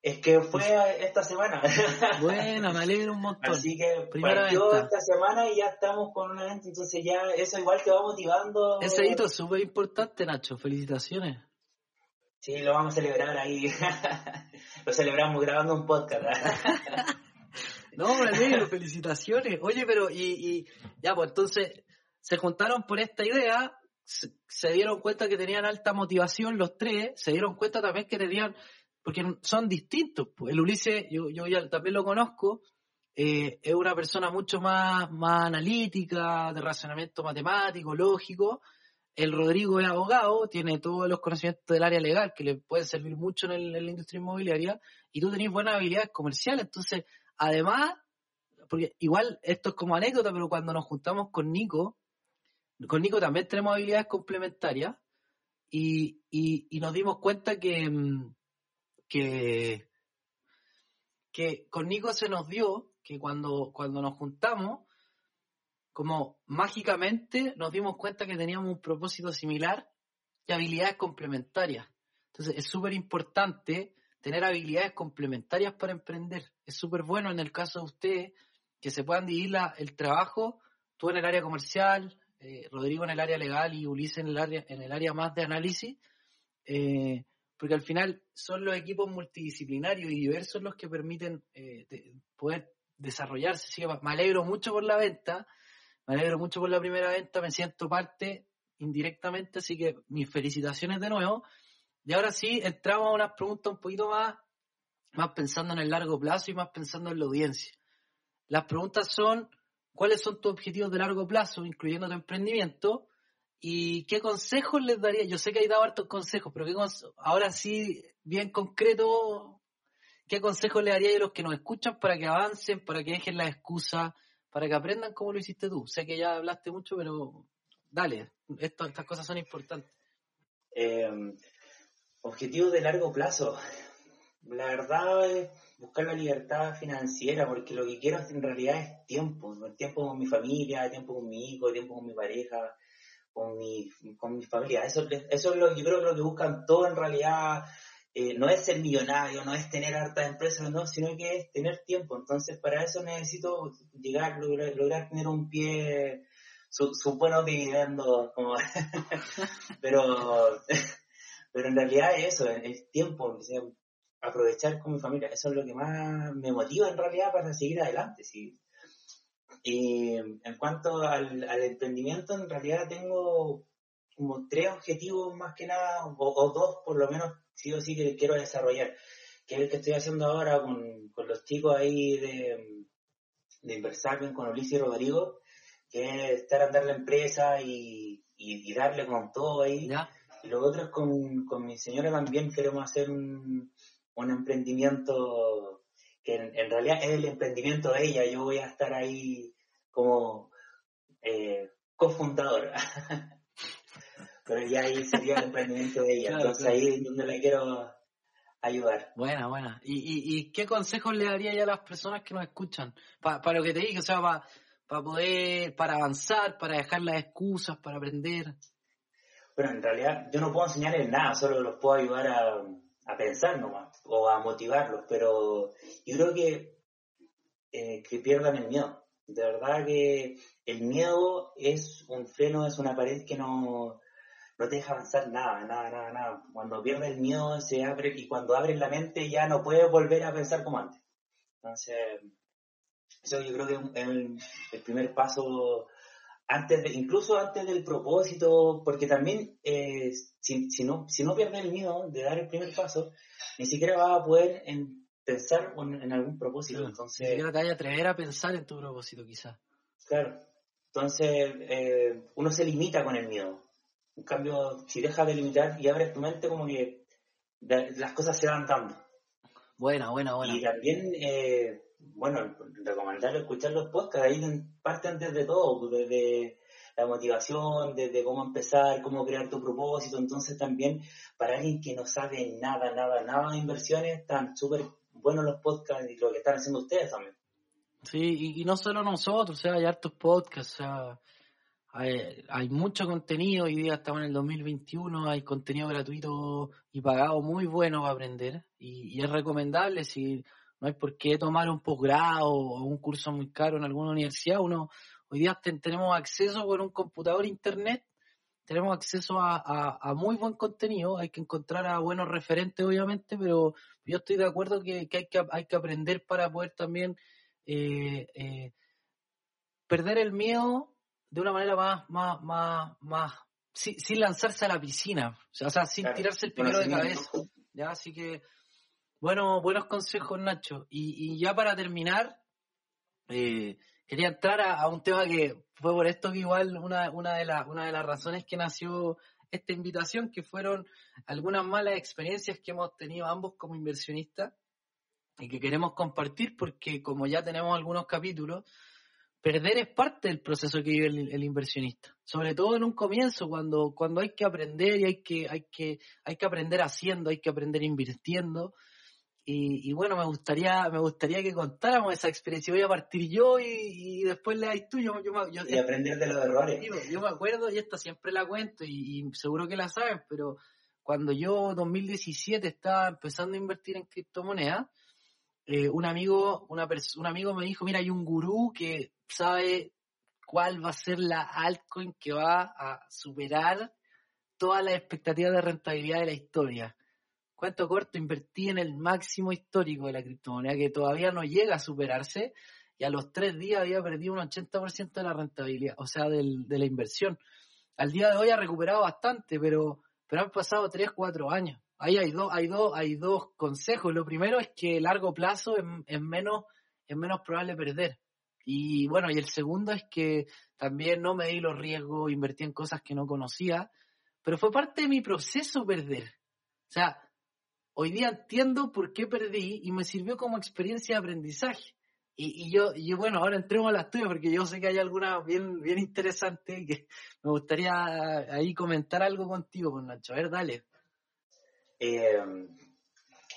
Es que fue esta semana. Bueno, me alegro un montón. Así que partió esta semana y ya estamos con una venta, entonces ya eso igual te va motivando. Ese hito es súper importante, Nacho. Felicitaciones. Sí, lo vamos a celebrar ahí. lo celebramos grabando un podcast. no, me alegro, felicitaciones. Oye, pero y, y ya, pues entonces se juntaron por esta idea, se dieron cuenta que tenían alta motivación los tres, se dieron cuenta también que tenían porque son distintos. El Ulises, yo, yo ya también lo conozco, eh, es una persona mucho más, más analítica, de razonamiento matemático, lógico. El Rodrigo es abogado, tiene todos los conocimientos del área legal que le pueden servir mucho en, la industria inmobiliaria, y tú tenés buenas habilidades comerciales. Entonces, además, porque igual esto es como anécdota, pero cuando nos juntamos con Nico, con Nico también tenemos habilidades complementarias, y, y nos dimos cuenta que, que, que con Nico se nos dio que cuando, cuando nos juntamos, como mágicamente nos dimos cuenta que teníamos un propósito similar y habilidades complementarias. Entonces es súper importante tener habilidades complementarias para emprender. Es súper bueno en el caso de ustedes que se puedan dividir el trabajo, tú en el área comercial, eh, Rodrigo en el área legal y Ulises en el área, en el área más de análisis. Eh, porque al final son los equipos multidisciplinarios y diversos los que permiten eh, poder desarrollarse. me alegro mucho por la venta, me alegro mucho por la primera venta, me siento parte indirectamente, así que mis felicitaciones de nuevo. Y ahora sí, entramos a unas preguntas un poquito más, más pensando en el largo plazo y más pensando en la audiencia. Las preguntas son, ¿cuáles son tus objetivos de largo plazo, incluyendo tu emprendimiento? ¿Y qué consejos les daría? Yo sé que hay dado hartos consejos, pero ¿qué ahora sí, bien concreto, ¿qué consejos le daría a los que nos escuchan para que avancen, para que dejen la excusa, para que aprendan como lo hiciste tú? Sé que ya hablaste mucho, pero dale, estas cosas son importantes. Eh, objetivos de largo plazo. La verdad es buscar la libertad financiera, porque lo que quiero en realidad es tiempo, tiempo con mi familia, tiempo con mi hijo, tiempo con mi pareja, con mi, con mi familia. Eso, eso es lo yo creo que lo que buscan todos en realidad. Eh, no es ser millonario, no es tener hartas empresas, no, sino que es tener tiempo. Entonces, para eso necesito llegar, lograr, lograr tener un pie, su buenos dividendos, como pero, pero en realidad es eso, el tiempo, aprovechar con mi familia, eso es lo que más me motiva en realidad para seguir adelante. Y en cuanto al, emprendimiento, en realidad tengo como tres objetivos más que nada, o, dos por lo menos, sí o sí que quiero desarrollar, que es el que estoy haciendo ahora con, los chicos ahí de, de Inversarmen, con Ulises y Rodrigo, que es estar a andar la empresa y, y, darle con todo ahí. Y lo otro es con, con mi señora también queremos hacer un, un emprendimiento que en, realidad es el emprendimiento de ella. Yo voy a estar ahí como eh, cofundador. Pero ya ahí sería el emprendimiento de ella. Entonces ahí es donde le quiero ayudar. Buena, buena. ¿Y, y, qué consejos le daría ya a las personas que nos escuchan? Para lo que te dije, o sea, para poder, para avanzar, para dejar las excusas, para aprender. Bueno, en realidad yo no puedo enseñarles nada, solo los puedo ayudar a, a pensar nomás o a motivarlos, pero yo creo que, eh, que pierdan el miedo. De verdad que el miedo es un freno, es una pared que no, no te deja avanzar nada, nada, nada, nada. Cuando pierdes el miedo se abre y cuando abres la mente ya no puedes volver a pensar como antes. Entonces, eso yo creo que es el, el primer paso antes de, incluso antes del propósito, porque también eh, si, si, no, si no pierdes el miedo de dar el primer paso, ni siquiera vas a poder en, pensar en, algún propósito. entonces, ni siquiera te vayas a atrever a pensar en tu propósito, quizás. Claro. Entonces, eh, uno se limita con el miedo. En cambio, si dejas de limitar y abres tu mente, como que las cosas se van dando. Buena, buena, buena. Y también, eh, bueno, recomendar escuchar los podcasts, ahí parte antes de todo, pues, desde la motivación, desde cómo empezar, cómo crear tu propósito, entonces también para alguien que no sabe nada, nada, nada de inversiones, están súper buenos los podcasts y lo que están haciendo ustedes también. Sí, y, no solo nosotros, o sea, hay hartos podcasts, o sea, hay, hay, mucho contenido, hoy día estamos en el 2021, hay contenido gratuito y pagado muy bueno para aprender, y, es recomendable si no hay por qué tomar un posgrado o un curso muy caro en alguna universidad. Uno, hoy día tenemos acceso por un computador internet, tenemos acceso a, muy buen contenido, hay que encontrar a buenos referentes obviamente, pero yo estoy de acuerdo que, hay, que hay que aprender para poder también eh, eh, perder el miedo de una manera más, más, más, más sin, lanzarse a la piscina, o sea, sin tirarse el primero de cabeza. ¿ya? Así que bueno, buenos consejos, Nacho. Y, ya para terminar, eh, quería entrar a, un tema que fue por esto que igual una, una, de una de las razones que nació esta invitación, que fueron algunas malas experiencias que hemos tenido ambos como inversionistas y que queremos compartir porque como ya tenemos algunos capítulos, perder es parte del proceso que vive el, inversionista, sobre todo en un comienzo, cuando, cuando hay que aprender y hay que, hay, que, hay que aprender haciendo, hay que aprender invirtiendo y, bueno, me gustaría, me gustaría que contáramos esa experiencia. Voy a partir yo y, después le dais tú. Yo, y aprender de los errores. Yo, me acuerdo, y esta siempre la cuento, y, seguro que la sabes, pero cuando yo, 2017, estaba empezando a invertir en criptomonedas, eh, un amigo, una un amigo me dijo, mira, hay un gurú que sabe cuál va a ser la altcoin que va a superar todas las expectativas de rentabilidad de la historia. Cuento corto, invertí en el máximo histórico de la criptomoneda que todavía no llega a superarse y a los tres días había perdido un 80% de la rentabilidad, o sea, de la inversión. Al día de hoy ha recuperado bastante, pero, pero han pasado tres, cuatro años. Ahí hay dos, hay dos, hay dos consejos. Lo primero es que a largo plazo es, menos, es menos probable perder. Y bueno, y el segundo es que también no me di los riesgos, invertí en cosas que no conocía, pero fue parte de mi proceso perder. O sea, hoy día entiendo por qué perdí y me sirvió como experiencia de aprendizaje. Y, yo, y bueno, ahora entremos a las tuyas porque yo sé que hay alguna bien, bien interesante que me gustaría ahí comentar algo contigo, con pues, Nacho. A ver, dale. Eh,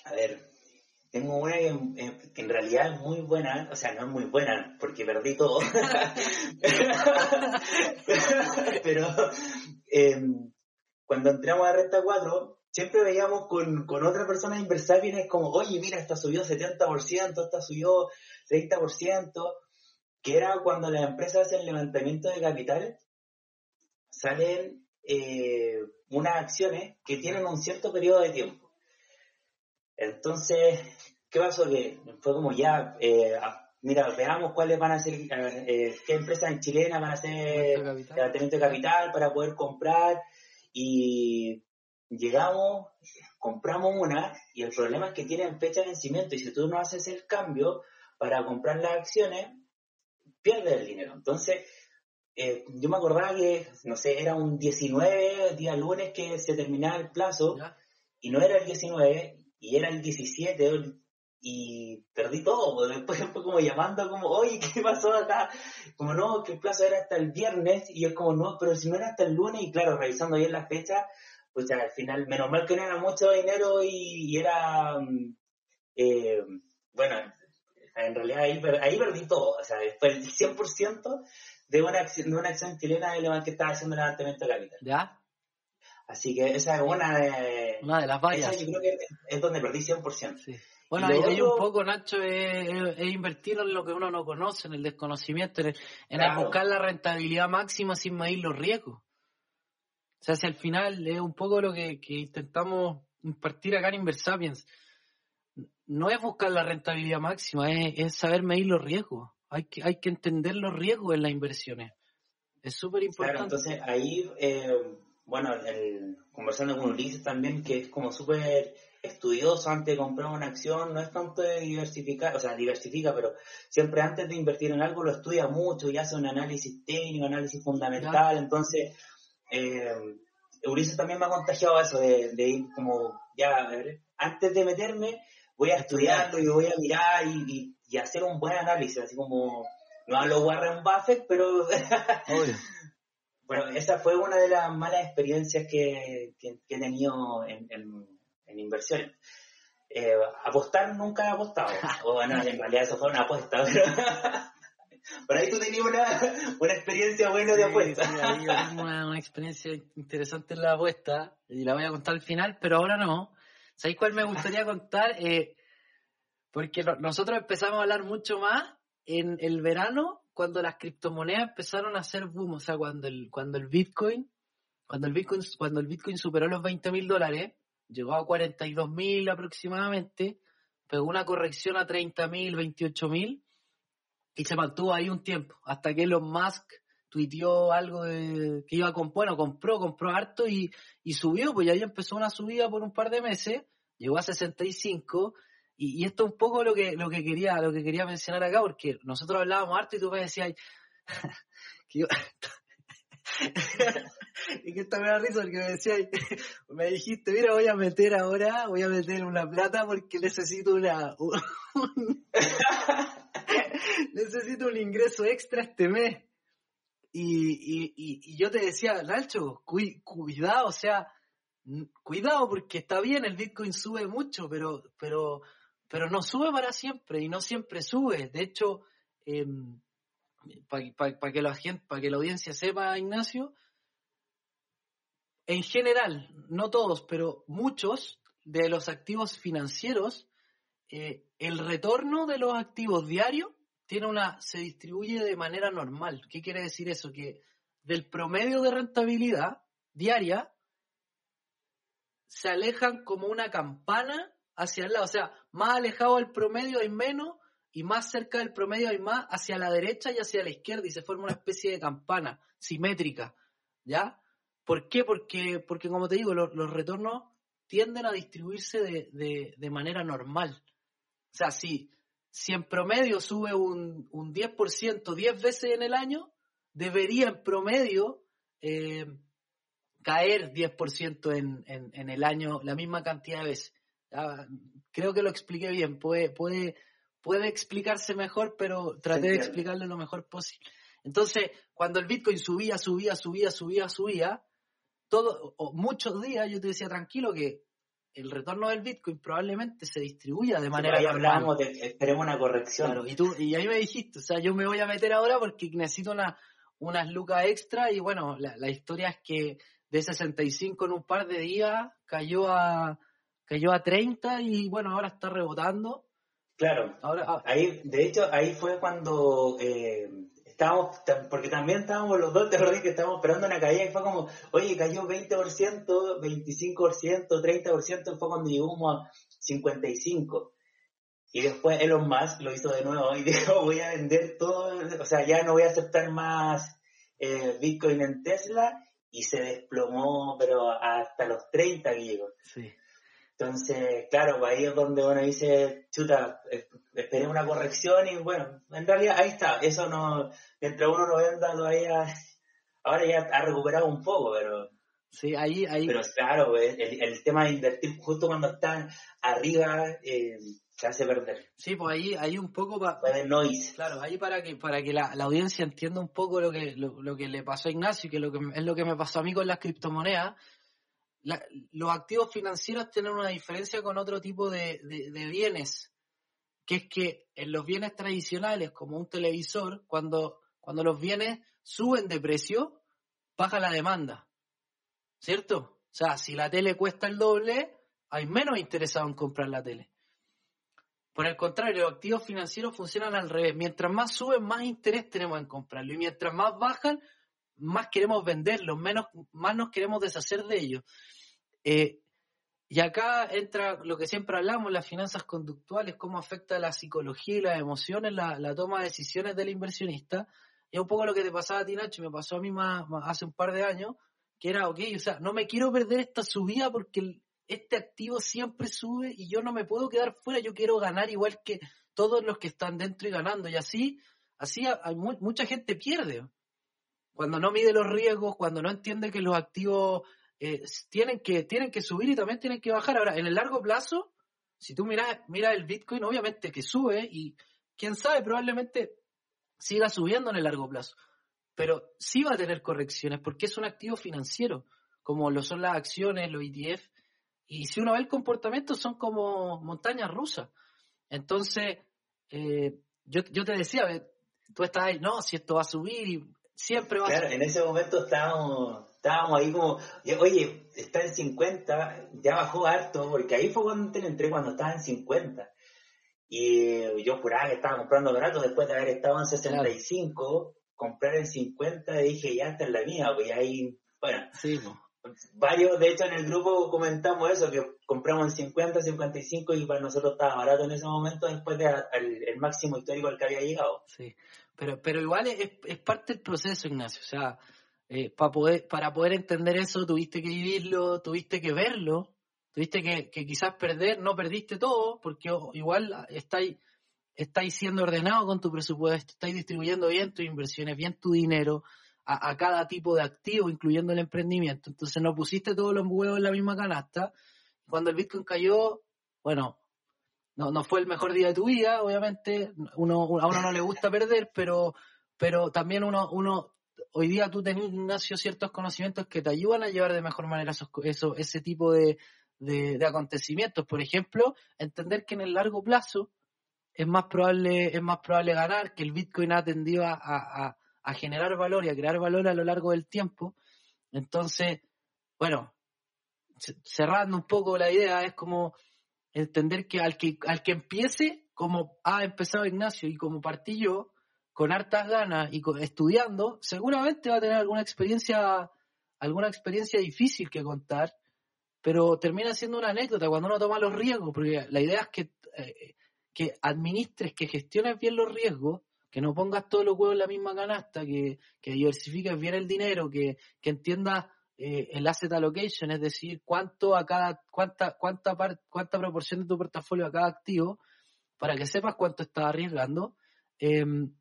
a ver, tengo una que, en realidad es muy buena, o sea, no es muy buena porque perdí todo. pero em, cuando entramos a Renta 4, siempre veíamos con, con otra persona inversar es como, oye, mira, esta subió 70%, esta subió 30%, que era cuando las empresas hacen levantamiento de capital, salen eh, unas acciones que tienen un cierto periodo de tiempo. Entonces, ¿qué pasó? Que fue como ya, eh, mira, veamos cuáles van a ser, eh, qué empresas en chilena van a hacer levantamiento de capital para poder comprar y llegamos, compramos una y el problema es que tienen fecha de vencimiento y si tú no haces el cambio para comprar las acciones, pierdes el dinero. Entonces, eh, yo me acordaba que, no sé, era un 19 día lunes que se terminaba el plazo y no era el 19 y era el 17 y perdí todo. Después fue como llamando como, oye, ¿qué pasó acá? Como no, que el plazo era hasta el viernes y es como, no, pero si no era hasta el lunes y claro, revisando bien la fecha, pues ya al final, menos mal que no era mucho dinero y, era, mm, eh, bueno, en realidad ahí, ahí perdí todo, o sea, el 100% de una, acción, de una acción chilena de que estaba haciendo levantamiento de capital. ¿Ya? Así que esa es una de... Una de las varias. Esa yo creo que es donde perdí 100%. Sí. Bueno, ahí, un poco, Nacho, es, invertir en lo que uno no conoce, en el desconocimiento, en, buscar la rentabilidad máxima sin medir los riesgos. O sea, si al final es un poco lo que, intentamos impartir acá en Inversapiens. No es buscar la rentabilidad máxima, es, saber medir los riesgos. Hay que, hay que entender los riesgos en las inversiones. Es súper importante. Claro, entonces ahí, eh, bueno, el, conversando con Ulises también, que es como súper estudioso antes de comprar una acción, no es tanto de diversificar, o sea, diversifica, pero siempre antes de invertir en algo lo estudia mucho y hace un análisis técnico, análisis fundamental, entonces eh, Ulises también me ha contagiado eso de, ir como, ya, antes de meterme, voy a estudiarlo y voy a mirar y, hacer un buen análisis, así como, no hablo Warren Buffett, pero... bueno, esa fue una de las malas experiencias que, he tenido en, inversiones. Eh, apostar nunca he apostado. o bueno, en realidad eso fue una apuesta, pero... Por ahí tú tenías una, una experiencia buena de apuesta. Sí, ahí una, una, experiencia interesante en la apuesta y la voy a contar al final, pero ahora no. ¿Sabéis cuál me gustaría contar? Eh, porque nosotros empezamos a hablar mucho más en el verano cuando las criptomonedas empezaron a hacer boom, o sea, cuando el, cuando el Bitcoin, cuando el Bitcoin, cuando el Bitcoin superó los 20 mil dólares, llegó a 42 mil aproximadamente, pegó una corrección a 30 mil, 28 mil, y se mantuvo ahí un tiempo, hasta que Elon Musk tuiteó algo de, que iba con, bueno, compró, compró harto y, subió, pues ahí empezó una subida por un par de meses, llegó a 65, y, y esto es un poco lo que, lo que quería, lo que quería mencionar acá, porque nosotros hablábamos harto y tú me decías, y que esta me da risa porque me decía, me dijiste, mira, voy a meter ahora, voy a meter una plata porque necesito una, necesito un ingreso extra este mes. Y, y, yo te decía, Nacho, cuidado, o sea, cuidado porque está bien, el Bitcoin sube mucho, pero, pero, pero no sube para siempre y no siempre sube. De hecho, em, para que, la que la audiencia sepa, Ignacio, en general, no todos, pero muchos de los activos financieros, eh, el retorno de los activos diarios tiene una, se distribuye de manera normal. ¿Qué quiere decir eso? Que del promedio de rentabilidad diaria se alejan como una campana hacia el lado. O sea, más alejado del promedio hay menos y más cerca del promedio hay más hacia la derecha y hacia la izquierda y se forma una especie de campana simétrica. ¿Ya? ¿Por qué? Porque, porque como te digo, los, retornos tienden a distribuirse de, de, de manera normal. O sea, si si en promedio sube un, un 10% 10 veces en el año, debería en promedio eh, caer 10% en, en, en el año la misma cantidad de veces. Ah, creo que lo expliqué bien, puede, puede, puede explicarse mejor, pero traté de explicarlo lo mejor posible. Entonces, cuando el Bitcoin subía, subía, subía, subía, subía, todo, o muchos días yo te decía tranquilo que el retorno del Bitcoin probablemente se distribuya de manera ahí hablamos de esperemos una corrección. y tú y ahí me dijiste, o sea, yo me voy a meter ahora porque necesito una unas lucas extra y bueno, la, la historia es que de 65 en un par de días cayó a cayó a 30 y bueno, ahora está rebotando. Claro. Ahora, ah, ahí, de hecho, ahí fue cuando eh, estábamos, porque también estábamos los dos, te que estábamos esperando una caída y fue como, oye, cayó 20%, 25%, 30%, fue cuando llegamos a 55%. Y después Elon Musk lo hizo de nuevo y dijo, voy a vender todo, o sea, ya no voy a aceptar más eh, Bitcoin en Tesla y se desplomó, pero hasta los 30 griegos. Sí. Entonces, claro, pues ahí es donde uno dice, chuta, esperé una corrección y bueno, en realidad ahí está, eso no, mientras uno lo venda todavía, ahora ya ha recuperado un poco, pero... Sí, ahí, ahí. Pero claro, pues, el, el tema de invertir justo cuando están arriba, eh, se hace perder. Sí, pues ahí, ahí un poco para... noise. Claro, ahí para que, para que la, la audiencia entienda un poco lo que, lo, lo, que le pasó a Ignacio, que, lo que es lo que me pasó a mí con las criptomonedas, la, los activos financieros tienen una diferencia con otro tipo de, de, de, bienes, que es que en los bienes tradicionales, como un televisor, cuando, cuando los bienes suben de precio, baja la demanda, ¿cierto? O sea, si la tele cuesta el doble, hay menos interesado en comprar la tele. Por el contrario, los activos financieros funcionan al revés. Mientras más suben, más interés tenemos en comprarlo. Y mientras más bajan, más queremos venderlos, menos, más nos queremos deshacer de ellos. Eh, y acá entra lo que siempre hablamos, las finanzas conductuales, cómo afecta la psicología y las emociones, la, toma de decisiones del inversionista. Y un poco lo que te pasaba a ti, Nacho, me pasó a mí más, hace un par de años, que era, ok, o sea, no me quiero perder esta subida porque este activo siempre sube y yo no me puedo quedar fuera, yo quiero ganar igual que todos los que están dentro y ganando. Y así, así hay mucha gente pierde cuando no mide los riesgos, cuando no entiende que los activos eh, tienen, que, tienen que subir y también tienen que bajar. Ahora, en el largo plazo, si tú miras, mira el Bitcoin, obviamente que sube y quién sabe, probablemente siga subiendo en el largo plazo. Pero sí va a tener correcciones porque es un activo financiero, como lo son las acciones, los ETF. Y si uno ve el comportamiento, son como montañas rusas. Entonces, eh, yo, yo te decía, tú estás ahí, no, si esto va a subir y Siempre va claro, en ese momento estábamos, estábamos ahí como, oye, está en 50, ya bajó harto, porque ahí fue cuando te entré, cuando estaba en 50. Y yo juraba que estaba comprando barato después de haber estado en 65, comprar en 50, y dije, ya está en la mía, pues ahí, bueno. Sí, Varios, de hecho, en el grupo comentamos eso, que compramos en 50, 55 y para nosotros estaba barato en ese momento después del de el máximo histórico al que había llegado. Sí. Pero, pero igual es, es parte del proceso, Ignacio. O sea, eh, para, poder, para poder entender eso tuviste que vivirlo, tuviste que verlo, tuviste que, que quizás perder, no perdiste todo, porque igual estáis, estáis siendo ordenado con tu presupuesto, estáis distribuyendo bien tus inversiones, bien tu dinero a, a, cada tipo de activo, incluyendo el emprendimiento. Entonces no pusiste todos los huevos en la misma canasta. Cuando el Bitcoin cayó, bueno, no, no fue el mejor día de tu vida, obviamente, uno, a uno no le gusta perder, pero, pero también uno, uno, hoy día tú tenés, Ignacio, ciertos conocimientos que te ayudan a llevar de mejor manera esos, eso, ese tipo de, de, de, acontecimientos. Por ejemplo, entender que en el largo plazo es más probable, es más probable ganar, que el Bitcoin ha tendido a, a, a generar valor y a crear valor a lo largo del tiempo. Entonces, bueno, cerrando un poco la idea, es como entender que al que, al que empiece, como ha empezado Ignacio y como partí yo, con hartas ganas y estudiando, seguramente va a tener alguna experiencia, alguna experiencia difícil que contar, pero termina siendo una anécdota cuando uno toma los riesgos, porque la idea es que, eh, que administres, que gestiones bien los riesgos, que no pongas todos los huevos en la misma canasta, que, que diversifiques bien el dinero, que, que entiendas eh, el asset allocation, es decir, cuánto a cada, cuánta, cuánta, par, cuánta proporción de tu portafolio a cada activo, para que sepas cuánto estás arriesgando em,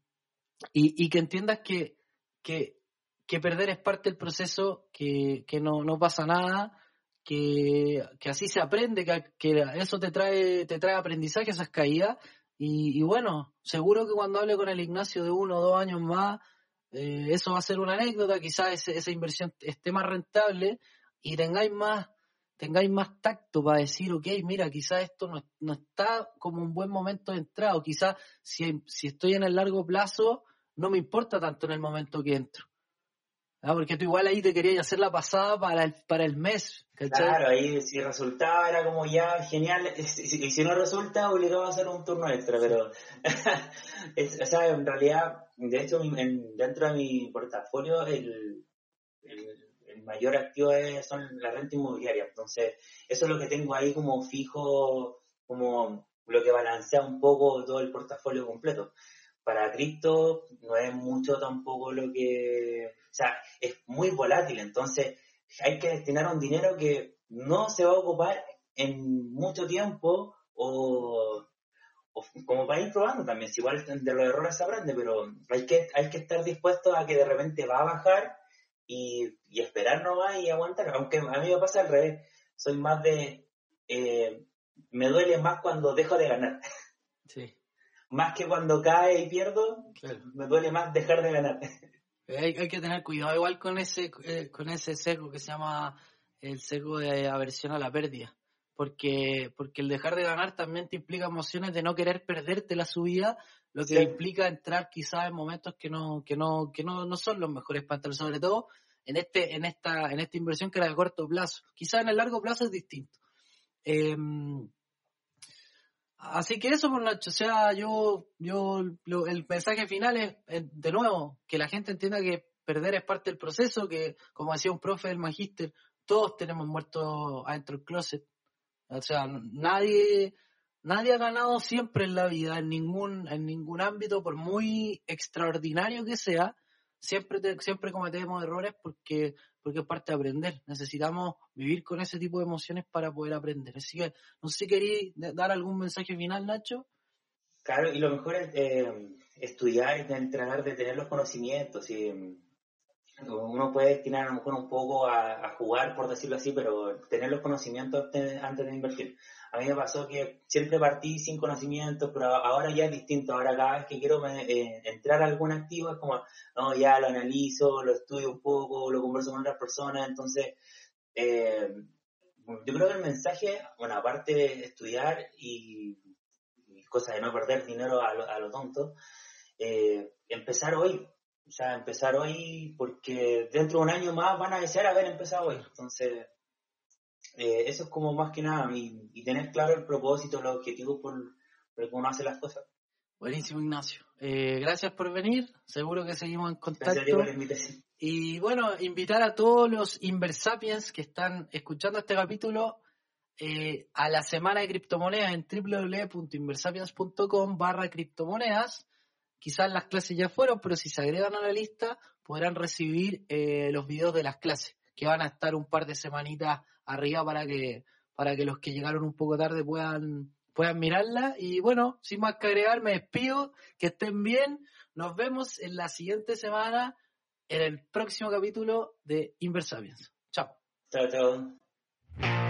y, que entiendas que, que, perder es parte del proceso, que, no, pasa nada, que, así se aprende, que, eso te trae, te trae aprendizaje, esas caídas. Y, bueno, seguro que cuando hable con el Ignacio de uno o dos años más, eh, eso va a ser una anécdota, quizás esa inversión esté más rentable y tengáis más, tengáis más tacto para decir, ok, mira, quizás esto no, no, está como un buen momento de entrada, o quizás si, si estoy en el largo plazo, no me importa tanto en el momento que entro. Ah, porque tú igual ahí te querías hacer la pasada para el, para el mes. Claro, ahí si resultaba era como ya genial, y si, no resulta obligado a hacer un turno extra, pero o sea, en realidad, de hecho, dentro de mi portafolio el, el, mayor activo es, son la renta inmobiliaria, entonces eso es lo que tengo ahí como fijo, como lo que balancea un poco todo el portafolio completo para cripto no es mucho tampoco lo que, o sea, es muy volátil, entonces hay que destinar un dinero que no se va a ocupar en mucho tiempo o, como para ir probando también, si igual de los errores se aprende, pero hay que, hay que estar dispuesto a que de repente va a bajar y, y esperar nomás y aguantar, aunque a mí me pasa al revés, soy más de, eh, me duele más cuando dejo de ganar. Sí más que cuando cae y pierdo, me duele más dejar de ganar. Hay, que tener cuidado igual con ese, eh, con ese sesgo que se llama el sesgo de aversión a la pérdida. Porque, porque el dejar de ganar también te implica emociones de no querer perderte la subida, lo que implica entrar quizás en momentos que no, que no, que no, no son los mejores para entrar, sobre todo en este, en esta, en esta inversión que era de corto plazo. Quizás en el largo plazo es distinto. Eh, Así que eso, por Nacho, o sea, yo, yo, el mensaje final es, de nuevo, que la gente entienda que perder es parte del proceso, que, como decía un profe del magíster, todos tenemos muertos adentro del closet. O sea, nadie, nadie ha ganado siempre en la vida, en ningún, en ningún ámbito, por muy extraordinario que sea, siempre, siempre cometemos errores porque porque es parte de aprender. Necesitamos vivir con ese tipo de emociones para poder aprender. Así que, no sé si queréis dar algún mensaje final, Nacho. Claro, y lo mejor es eh, estudiar y tratar de tener los conocimientos. Y, uno puede destinar a lo mejor un poco a, jugar, por decirlo así, pero tener los conocimientos antes de invertir. A mí me pasó que siempre partí sin conocimientos, pero ahora ya es distinto. Ahora cada vez que quiero eh, entrar a algún activo es como, no, ya lo analizo, lo estudio un poco, lo converso con otras personas. Entonces, eh, yo creo que el mensaje, bueno, aparte de estudiar y, cosas de no perder dinero a lo, tonto, eh, empezar hoy. O sea, empezar hoy porque dentro de un año más van a desear haber empezado hoy. Entonces, eh, eso es como más que nada, y, tener claro el propósito, los objetivos por, por el que uno hace las cosas. Buenísimo, Ignacio. Eh, gracias por venir. Seguro que seguimos en contacto. Y bueno, invitar a todos los Inversapiens que están escuchando este capítulo eh, a la semana de criptomonedas en www.inversapiens.com barra criptomonedas. Quizás las clases ya fueron, pero si se agregan a la lista podrán recibir los videos de las clases, que van a estar un par de semanitas arriba para que, para que los que llegaron un poco tarde puedan, puedan mirarla. Y bueno, sin más que agregar, me despido, que estén bien. Nos vemos en la siguiente semana en el próximo capítulo de Inversapiens. Chao. Chao, chao.